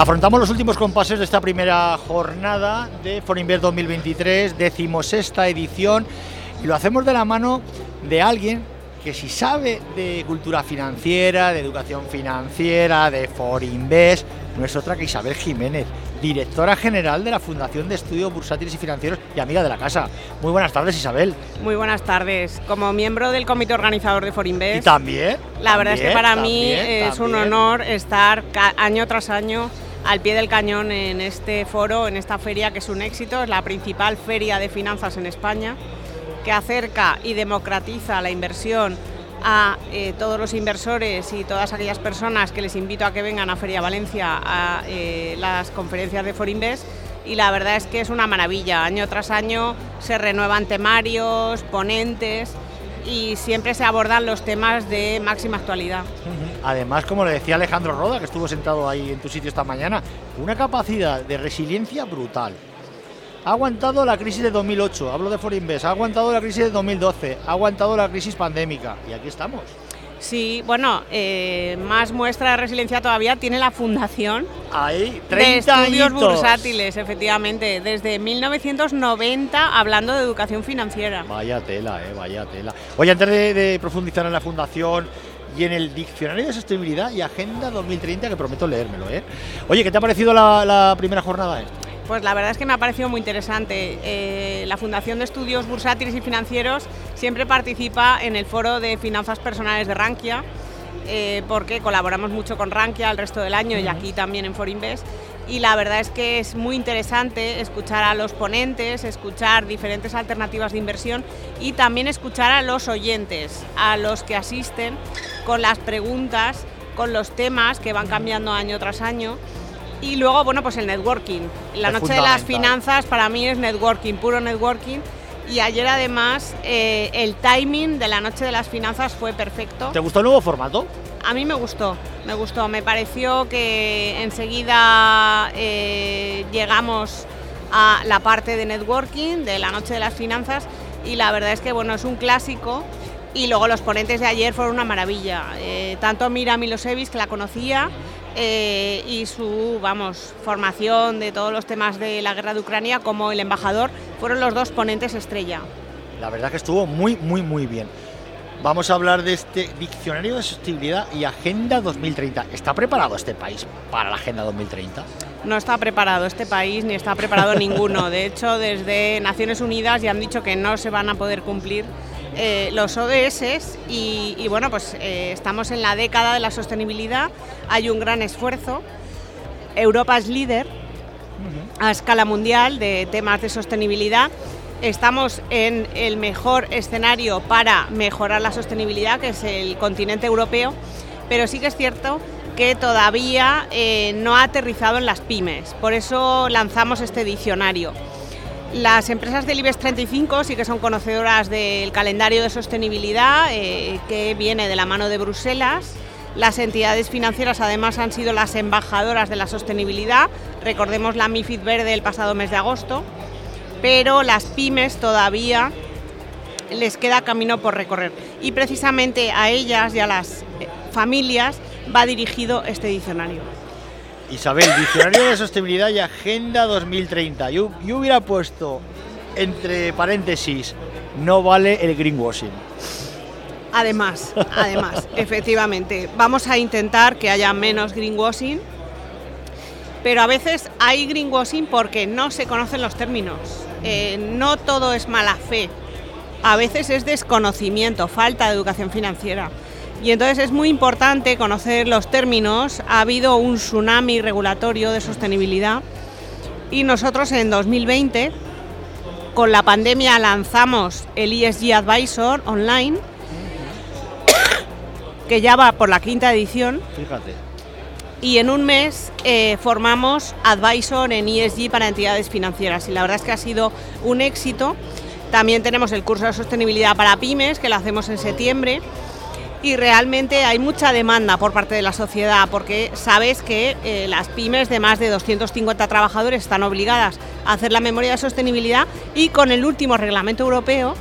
Afrontamos los últimos compases de esta primera jornada de Forinvest 2023, decimosexta edición, y lo hacemos de la mano de alguien que si sabe de cultura financiera, de educación financiera, de Forinvest, no es otra que Isabel Jiménez, directora general de la Fundación de Estudios Bursátiles y Financieros y amiga de la casa. Muy buenas tardes, Isabel. Muy buenas tardes. Como miembro del comité organizador de Forinvest. ¿Y también? La verdad es que para mí es un honor estar año tras año al pie del cañón en este foro, en esta feria que es un éxito, es la principal feria de finanzas en España, que acerca y democratiza la inversión a eh, todos los inversores y todas aquellas personas que les invito a que vengan a Feria Valencia a eh, las conferencias de Forinvest y la verdad es que es una maravilla. Año tras año se renuevan temarios, ponentes y siempre se abordan los temas de máxima actualidad. Además, como le decía Alejandro Roda, que estuvo sentado ahí en tu sitio esta mañana, una capacidad de resiliencia brutal. Ha aguantado la crisis de 2008, hablo de Forinvest, ha aguantado la crisis de 2012, ha aguantado la crisis pandémica y aquí estamos. Sí, bueno, eh, más muestra de resiliencia todavía tiene la fundación Ahí, 30 de estudios añitos. bursátiles, efectivamente, desde 1990 hablando de educación financiera. Vaya tela, eh, vaya tela. Oye, antes de, de profundizar en la fundación y en el diccionario de sostenibilidad y agenda 2030, que prometo leérmelo, ¿eh? Oye, ¿qué te ha parecido la, la primera jornada? esta? Pues la verdad es que me ha parecido muy interesante. Eh, la Fundación de Estudios Bursátiles y Financieros siempre participa en el foro de finanzas personales de Rankia, eh, porque colaboramos mucho con Rankia el resto del año y aquí también en Forinvest. Y la verdad es que es muy interesante escuchar a los ponentes, escuchar diferentes alternativas de inversión y también escuchar a los oyentes, a los que asisten con las preguntas, con los temas que van cambiando año tras año. Y luego, bueno, pues el networking. La Es noche de las finanzas para mí es networking, puro networking. Y ayer además eh, el timing de la noche de las finanzas fue perfecto. ¿Te gustó el nuevo formato? A mí me gustó, me gustó. Me pareció que enseguida eh, llegamos a la parte de networking de la noche de las finanzas y la verdad es que bueno, es un clásico. Y luego los ponentes de ayer fueron una maravilla. Eh, tanto Mira Milosevic, que la conocía, eh, y su vamos, formación de todos los temas de la guerra de Ucrania, como el embajador, fueron los dos ponentes estrella. La verdad que estuvo muy, muy, muy bien. Vamos a hablar de este diccionario de sostenibilidad y agenda 2030. ¿Está preparado este país para la agenda 2030? No está preparado este país ni está preparado ninguno. De hecho, desde Naciones Unidas ya han dicho que no se van a poder cumplir eh, los ODS y, y bueno, pues eh, estamos en la década de la sostenibilidad. Hay un gran esfuerzo. Europa es líder a escala mundial de temas de sostenibilidad. Estamos en el mejor escenario para mejorar la sostenibilidad, que es el continente europeo, pero sí que es cierto que todavía eh, no ha aterrizado en las pymes. Por eso lanzamos este diccionario. Las empresas del IBEX 35 sí que son conocedoras del calendario de sostenibilidad eh, que viene de la mano de Bruselas. Las entidades financieras además han sido las embajadoras de la sostenibilidad. Recordemos la MIFID verde el pasado mes de agosto. Pero las pymes todavía les queda camino por recorrer. Y precisamente a ellas y a las eh, familias va dirigido este diccionario. Isabel, diccionario de sostenibilidad y agenda 2030. Yo, yo hubiera puesto entre paréntesis, no vale el greenwashing. Además, además, efectivamente, vamos a intentar que haya menos greenwashing, pero a veces hay greenwashing porque no se conocen los términos. Eh, no todo es mala fe, a veces es desconocimiento, falta de educación financiera. Y entonces es muy importante conocer los términos. Ha habido un tsunami regulatorio de sostenibilidad y nosotros en 2020, con la pandemia, lanzamos el ESG Advisor online, que ya va por la quinta edición Fíjate. y en un mes eh, formamos Advisor en ESG para entidades financieras y la verdad es que ha sido un éxito. También tenemos el curso de sostenibilidad para pymes que lo hacemos en septiembre y realmente hay mucha demanda por parte de la sociedad porque sabes que eh, las pymes de más de 250 trabajadores están obligadas a hacer la memoria de sostenibilidad y con el último reglamento europeo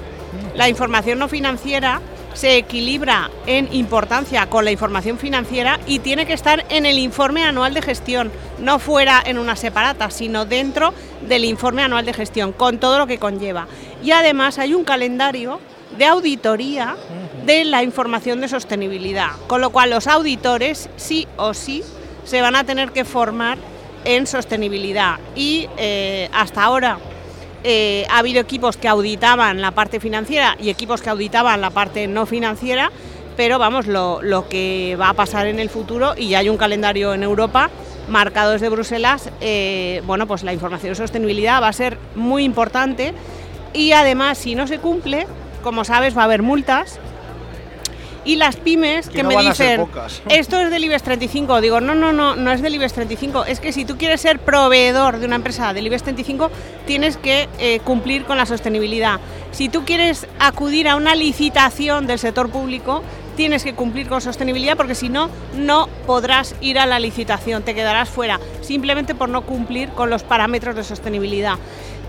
la información no financiera se equilibra en importancia con la información financiera y tiene que estar en el informe anual de gestión, no fuera en una separata, sino dentro del informe anual de gestión, con todo lo que conlleva. Y además hay un calendario de auditoría de la información de sostenibilidad, con lo cual los auditores sí o sí se van a tener que formar en sostenibilidad. Y eh, hasta ahora eh, ha habido equipos que auditaban la parte financiera y equipos que auditaban la parte no financiera, pero vamos, lo, que va a pasar en el futuro, y ya hay un calendario en Europa marcado desde Bruselas, eh, bueno, pues la información de sostenibilidad va a ser muy importante y además si no se cumple, como sabes, va a haber multas y las pymes que, me dicen, esto es del IBEX 35, digo, no, no, no, no es del IBEX 35, es que si tú quieres ser proveedor de una empresa del IBEX 35, tienes que eh, cumplir con la sostenibilidad. Si tú quieres acudir a una licitación del sector público, tienes que cumplir con sostenibilidad porque si no, no podrás ir a la licitación, te quedarás fuera, simplemente por no cumplir con los parámetros de sostenibilidad.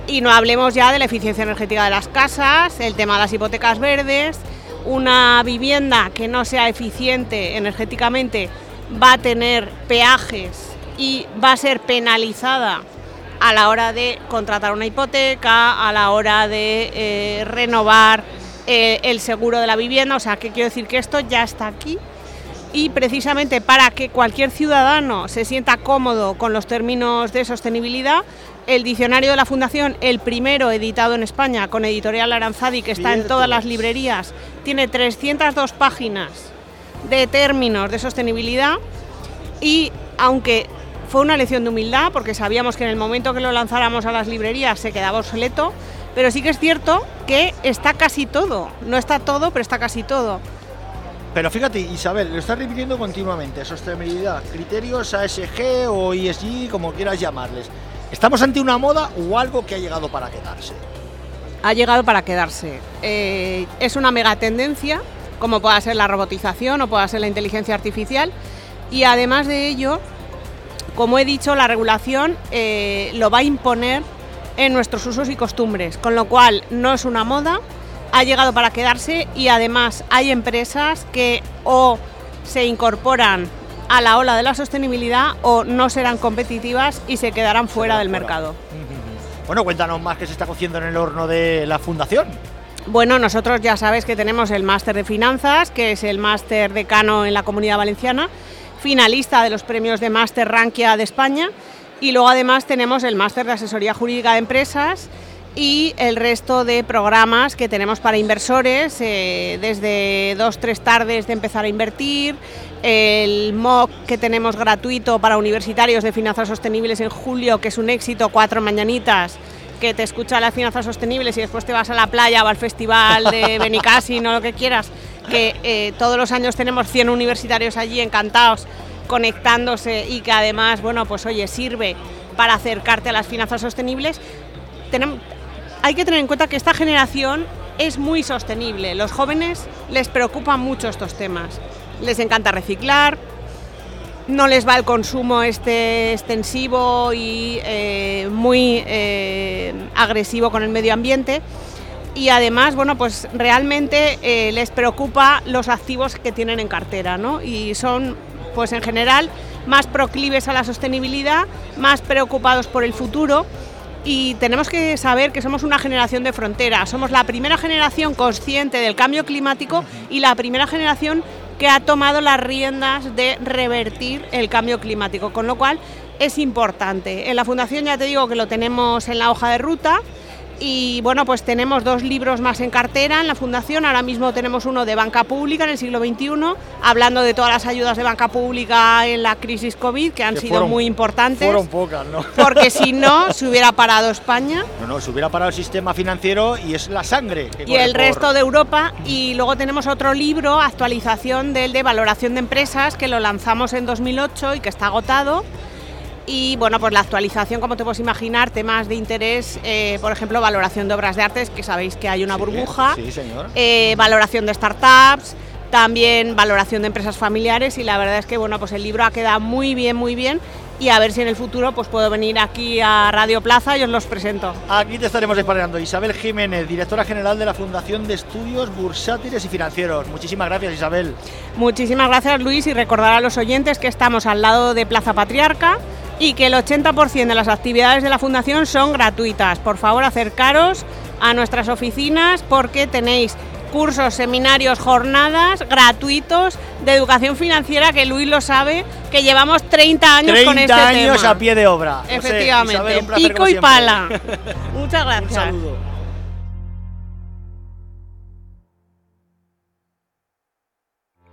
Y no hablemos ya de la eficiencia energética de las casas, el tema de las hipotecas verdes, una vivienda que no sea eficiente energéticamente va a tener peajes y va a ser penalizada a la hora de contratar una hipoteca, a la hora de eh, renovar eh, el seguro de la vivienda. O sea, que quiero decir que esto ya está aquí y precisamente para que cualquier ciudadano se sienta cómodo con los términos de sostenibilidad, el diccionario de la Fundación, el primero editado en España con editorial Aranzadi, que está en todas las librerías, tiene 302 páginas de términos de sostenibilidad y aunque fue una lección de humildad, porque sabíamos que en el momento que lo lanzáramos a las librerías se quedaba obsoleto, pero sí que es cierto que está casi todo, no está todo, pero está casi todo. Pero fíjate, Isabel, lo estás repitiendo continuamente, sostenibilidad, criterios ASG o ESG, como quieras llamarles. ¿Estamos ante una moda o algo que ha llegado para quedarse? Ha llegado para quedarse. Eh, es una mega tendencia, como pueda ser la robotización o pueda ser la inteligencia artificial, y además de ello, como he dicho, la regulación eh, lo va a imponer en nuestros usos y costumbres, con lo cual no es una moda, ha llegado para quedarse y además hay empresas que o se incorporan a la ola de la sostenibilidad o no serán competitivas y se quedarán fuera del mercado. Bueno, cuéntanos más qué se está cociendo en el horno de la fundación. Bueno, nosotros ya sabes que tenemos el máster de finanzas, que es el máster decano en la Comunidad Valenciana, finalista de los premios de máster Rankia de España, y luego además tenemos el máster de asesoría jurídica de empresas y el resto de programas que tenemos para inversores, eh, desde dos, tres tardes de empezar a invertir, el MOOC que tenemos gratuito para universitarios de finanzas sostenibles en julio, que es un éxito, cuatro mañanitas, que te escucha las finanzas sostenibles y después te vas a la playa o al festival de Benicassin o lo que quieras, que eh, todos los años tenemos 100 universitarios allí encantados conectándose y que además, bueno, pues oye, sirve para acercarte a las finanzas sostenibles. Tenemos, hay que tener en cuenta que esta generación es muy sostenible. Los jóvenes les preocupan mucho estos temas. Les encanta reciclar, no les va el consumo este extensivo y eh, muy eh, agresivo con el medio ambiente. Y además, bueno, pues realmente eh, les preocupa los activos que tienen en cartera, ¿no? Y son, pues en general, más proclives a la sostenibilidad, más preocupados por el futuro y tenemos que saber que somos una generación de frontera, somos la primera generación consciente del cambio climático y la primera generación que ha tomado las riendas de revertir el cambio climático, con lo cual es importante. En la Fundación ya te digo que lo tenemos en la hoja de ruta, y bueno, pues tenemos dos libros más en cartera en la Fundación. Ahora mismo tenemos uno de banca pública en el siglo XXI, hablando de todas las ayudas de banca pública en la crisis COVID, que han sido muy importantes. Fueron pocas, ¿no? Porque si no, se hubiera parado España. No, no, se hubiera parado el sistema financiero y es la sangre. y el resto de Europa. Y luego tenemos otro libro, actualización del de valoración de empresas, que lo lanzamos en 2008 y que está agotado y bueno, pues la actualización, como te puedes imaginar, temas de interés, eh, por ejemplo, valoración de obras de artes, que sabéis que hay una burbuja, sí, señor. Eh, valoración de startups, también valoración de empresas familiares y la verdad es que bueno, pues el libro ha quedado muy bien, muy bien y a ver si en el futuro pues puedo venir aquí a Radio Plaza y os los presento. Aquí te estaremos esperando. Isabel Jiménez, directora general de la Fundación de Estudios Bursátiles y Financieros. Muchísimas gracias, Isabel. Muchísimas gracias, Luis, y recordar a los oyentes que estamos al lado de Plaza Patriarca y que el 80% de las actividades de la Fundación son gratuitas. Por favor, acercaros a nuestras oficinas porque tenéis cursos, seminarios, jornadas gratuitos de educación financiera, que Luis lo sabe, que llevamos 30 años con este años a pie de obra. Efectivamente, pico y pala. Muchas gracias. Un saludo.